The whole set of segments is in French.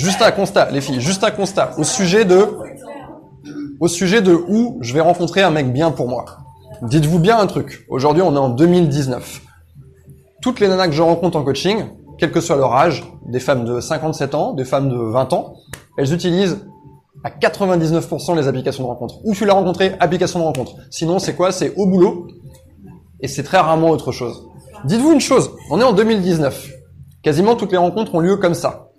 juste un constat, les filles, juste un constat au sujet de, au sujet de où je vais rencontrer un mec bien pour moi. Dites-vous bien un truc. Aujourd'hui, on est en 2019. Toutes les nanas que je rencontre en coaching, quel que soit leur âge, des femmes de 57 ans, des femmes de 20 ans, elles utilisent à 99% les applications de rencontre. Où tu l'as rencontré, application de rencontre. Sinon, c'est quoi? C'est au boulot. Et c'est très rarement autre chose. Dites-vous une chose, on est en 2019. Quasiment toutes les rencontres ont lieu comme ça.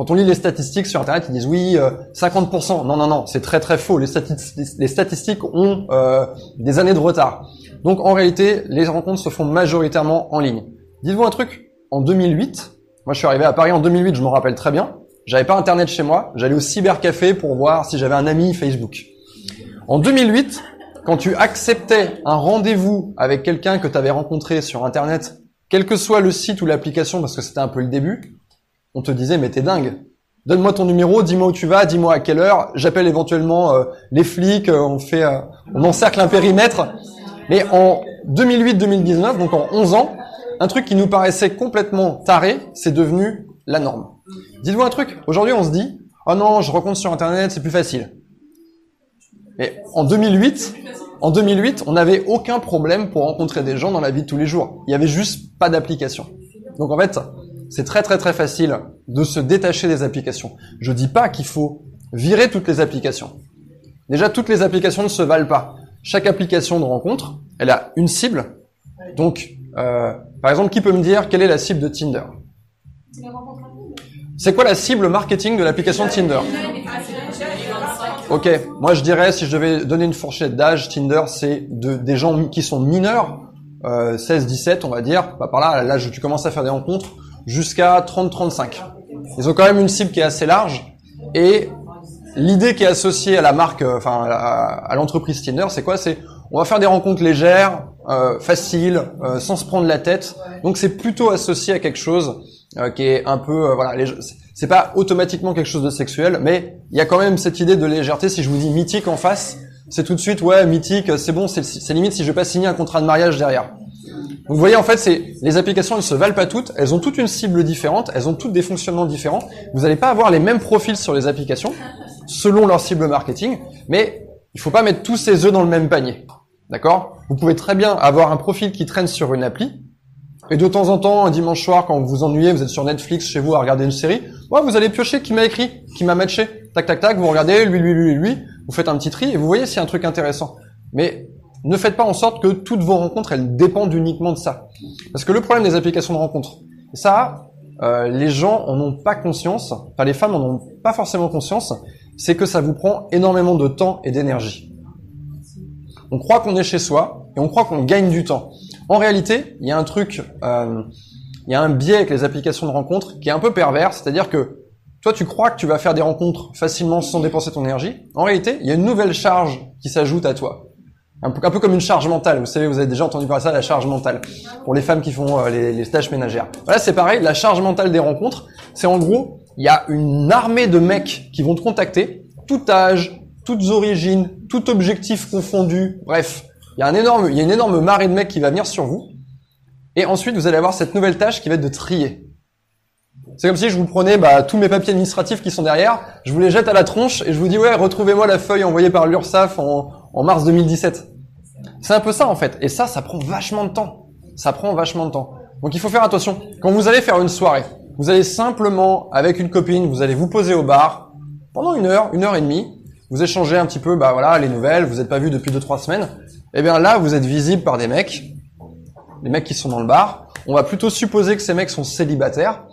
Quand on lit les statistiques sur Internet, ils disent oui, 50%. Non, non, non, c'est très très faux. Les, statistiques ont euh, des années de retard. Donc en réalité, les rencontres se font majoritairement en ligne. Dites-vous un truc, en 2008, moi je suis arrivé à Paris en 2008, je me rappelle très bien, j'avais pas Internet chez moi, j'allais au cybercafé pour voir si j'avais un ami Facebook. En 2008, quand tu acceptais un rendez-vous avec quelqu'un que tu avais rencontré sur Internet, quel que soit le site ou l'application, parce que c'était un peu le début, on te disait mais t'es dingue. Donne-moi ton numéro, dis-moi où tu vas, dis-moi à quelle heure. J'appelle éventuellement euh, les flics, euh, on fait, euh, on encercle un périmètre. Mais en 2008-2019, donc en 11 ans, un truc qui nous paraissait complètement taré, c'est devenu la norme. Dites-vous un truc. Aujourd'hui, on se dit, oh non, je rencontre sur Internet, c'est plus facile. Mais en 2008, en 2008, on n'avait aucun problème pour rencontrer des gens dans la vie de tous les jours. Il y avait juste pas d'application. Donc en fait, c'est très très très facile de se détacher des applications. Je dis pas qu'il faut virer toutes les applications. Déjà, toutes les applications ne se valent pas. Chaque application de rencontre, elle a une cible. Donc, euh, par exemple, qui peut me dire quelle est la cible de Tinder? C'est quoi la cible marketing de l'application Tinder? Ok, moi je dirais, si je devais donner une fourchette d'âge, Tinder, c'est de, des gens qui sont mineurs, euh, 16-17 on va dire, bah, par là, l'âge où tu commences à faire des rencontres, jusqu'à 30-35. Ils ont quand même une cible qui est assez large et l'idée qui est associée à la marque, euh, enfin à, l'entreprise Tinder, c'est quoi? C'est on va faire des rencontres légères, euh, faciles, euh, sans se prendre la tête. Donc c'est plutôt associé à quelque chose euh, qui est un peu, voilà, c'est pas automatiquement quelque chose de sexuel, mais il y a quand même cette idée de légèreté. Si je vous dis mythique en face, c'est tout de suite ouais mythique, c'est bon, c'est limite si je vais pas signer un contrat de mariage derrière vous voyez, en fait, c'est les applications, elles se valent pas toutes. Elles ont toutes une cible différente. Elles ont toutes des fonctionnements différents. Vous n'allez pas avoir les mêmes profils sur les applications selon leur cible marketing, mais il faut pas mettre tous ces œufs dans le même panier. D'accord? Vous pouvez très bien avoir un profil qui traîne sur une appli, et de temps en temps, un dimanche soir, quand vous vous ennuyez, vous êtes sur Netflix chez vous à regarder une série, ouais, vous allez piocher qui m'a écrit, qui m'a matché. Tac, tac, tac, vous regardez, lui, lui, lui, lui, vous faites un petit tri, et vous voyez s'il y a un truc intéressant. Mais ne faites pas en sorte que toutes vos rencontres, elles dépendent uniquement de ça. Parce que le problème des applications de rencontres, ça, euh, les gens en ont pas conscience, enfin les femmes en ont pas forcément conscience, c'est que ça vous prend énormément de temps et d'énergie. On croit qu'on est chez soi et on croit qu'on gagne du temps. En réalité, il y a un truc, euh, il y a un biais avec les applications de rencontres qui est un peu pervers, c'est-à-dire que toi, tu crois que tu vas faire des rencontres facilement sans dépenser ton énergie. En réalité, il y a une nouvelle charge qui s'ajoute à toi. Un peu, un peu, comme une charge mentale. Vous savez, vous avez déjà entendu parler de ça, la charge mentale, pour les femmes qui font euh, les, les, tâches ménagères. Voilà, c'est pareil, la charge mentale des rencontres, c'est en gros, il y a une armée de mecs qui vont te contacter, tout âge, toutes origines, tout objectif confondu, bref. Il y a un énorme, il y a une énorme marée de mecs qui va venir sur vous. Et ensuite, vous allez avoir cette nouvelle tâche qui va être de trier. C'est comme si je vous prenais bah, tous mes papiers administratifs qui sont derrière, je vous les jette à la tronche et je vous dis ouais, retrouvez-moi la feuille envoyée par l'URSSAF en, en mars 2017. C'est un peu ça en fait. Et ça, ça prend vachement de temps. Ça prend vachement de temps. Donc il faut faire attention. Quand vous allez faire une soirée, vous allez simplement, avec une copine, vous allez vous poser au bar pendant une heure, une heure et demie. Vous échangez un petit peu, bah voilà, les nouvelles. Vous n'êtes pas vu depuis deux trois semaines. Eh bien là, vous êtes visible par des mecs, les mecs qui sont dans le bar. On va plutôt supposer que ces mecs sont célibataires.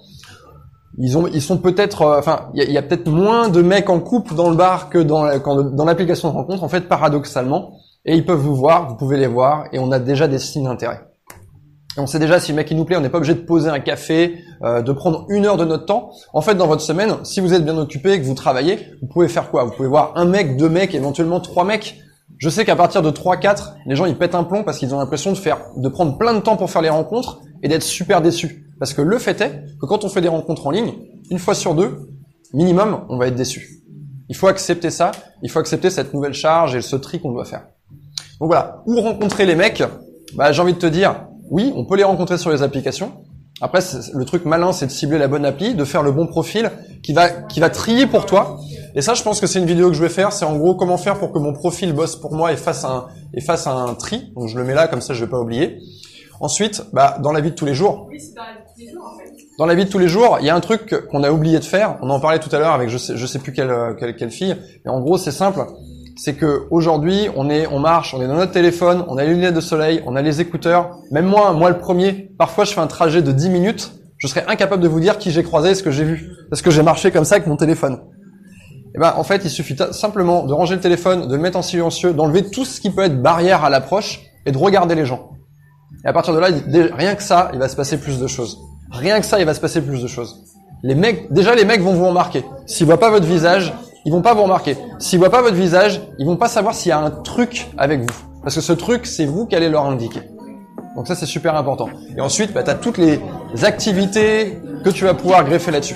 Ils ont, ils sont peut-être, euh, enfin, il y a, peut-être moins de mecs en couple dans le bar que dans, dans l'application de rencontre. En fait, paradoxalement, et ils peuvent vous voir, vous pouvez les voir, et on a déjà des signes d'intérêt. Et on sait déjà si le mec il nous plaît, on n'est pas obligé de poser un café, euh, de prendre une heure de notre temps. En fait, dans votre semaine, si vous êtes bien occupé que vous travaillez, vous pouvez faire quoi? Vous pouvez voir un mec, deux mecs, éventuellement trois mecs. Je sais qu'à partir de 3-4, les gens ils pètent un plomb parce qu'ils ont l'impression de faire, de prendre plein de temps pour faire les rencontres et d'être super déçus. Parce que le fait est que quand on fait des rencontres en ligne, une fois sur deux, minimum, on va être déçu. Il faut accepter ça, il faut accepter cette nouvelle charge et ce tri qu'on doit faire. Donc voilà, où rencontrer les mecs? Bah, J'ai envie de te dire, oui, on peut les rencontrer sur les applications. Après, le truc malin, c'est de cibler la bonne appli, de faire le bon profil qui va, qui va trier pour toi. Et ça, je pense que c'est une vidéo que je vais faire. C'est en gros comment faire pour que mon profil bosse pour moi et fasse un, et fasse un tri. Donc je le mets là, comme ça je vais pas oublier. Ensuite, bah, dans la vie de tous les jours. Oui, c'est Dans la vie de tous les jours, il y a un truc qu'on a oublié de faire. On en parlait tout à l'heure avec je sais, plus quelle, quelle fille. Mais en gros, c'est simple c'est que aujourd'hui, on est, on marche, on est dans notre téléphone, on a les lunettes de soleil, on a les écouteurs. Même moi, moi le premier, parfois je fais un trajet de 10 minutes, je serais incapable de vous dire qui j'ai croisé et ce que j'ai vu, parce que j'ai marché comme ça avec mon téléphone. Et eh ben, en fait, il suffit simplement de ranger le téléphone, de le mettre en silencieux, d'enlever tout ce qui peut être barrière à l'approche et de regarder les gens. Et à partir de là, rien que ça, il va se passer plus de choses. Rien que ça, il va se passer plus de choses. Les mecs, déjà les mecs vont vous remarquer. S'ils voient pas votre visage, ils vont pas vous remarquer. S'ils voient pas votre visage, ils vont pas savoir s'il y a un truc avec vous. Parce que ce truc, c'est vous qui allez leur indiquer. Donc ça, c'est super important. Et ensuite, bah, tu toutes les activités que tu vas pouvoir greffer là-dessus.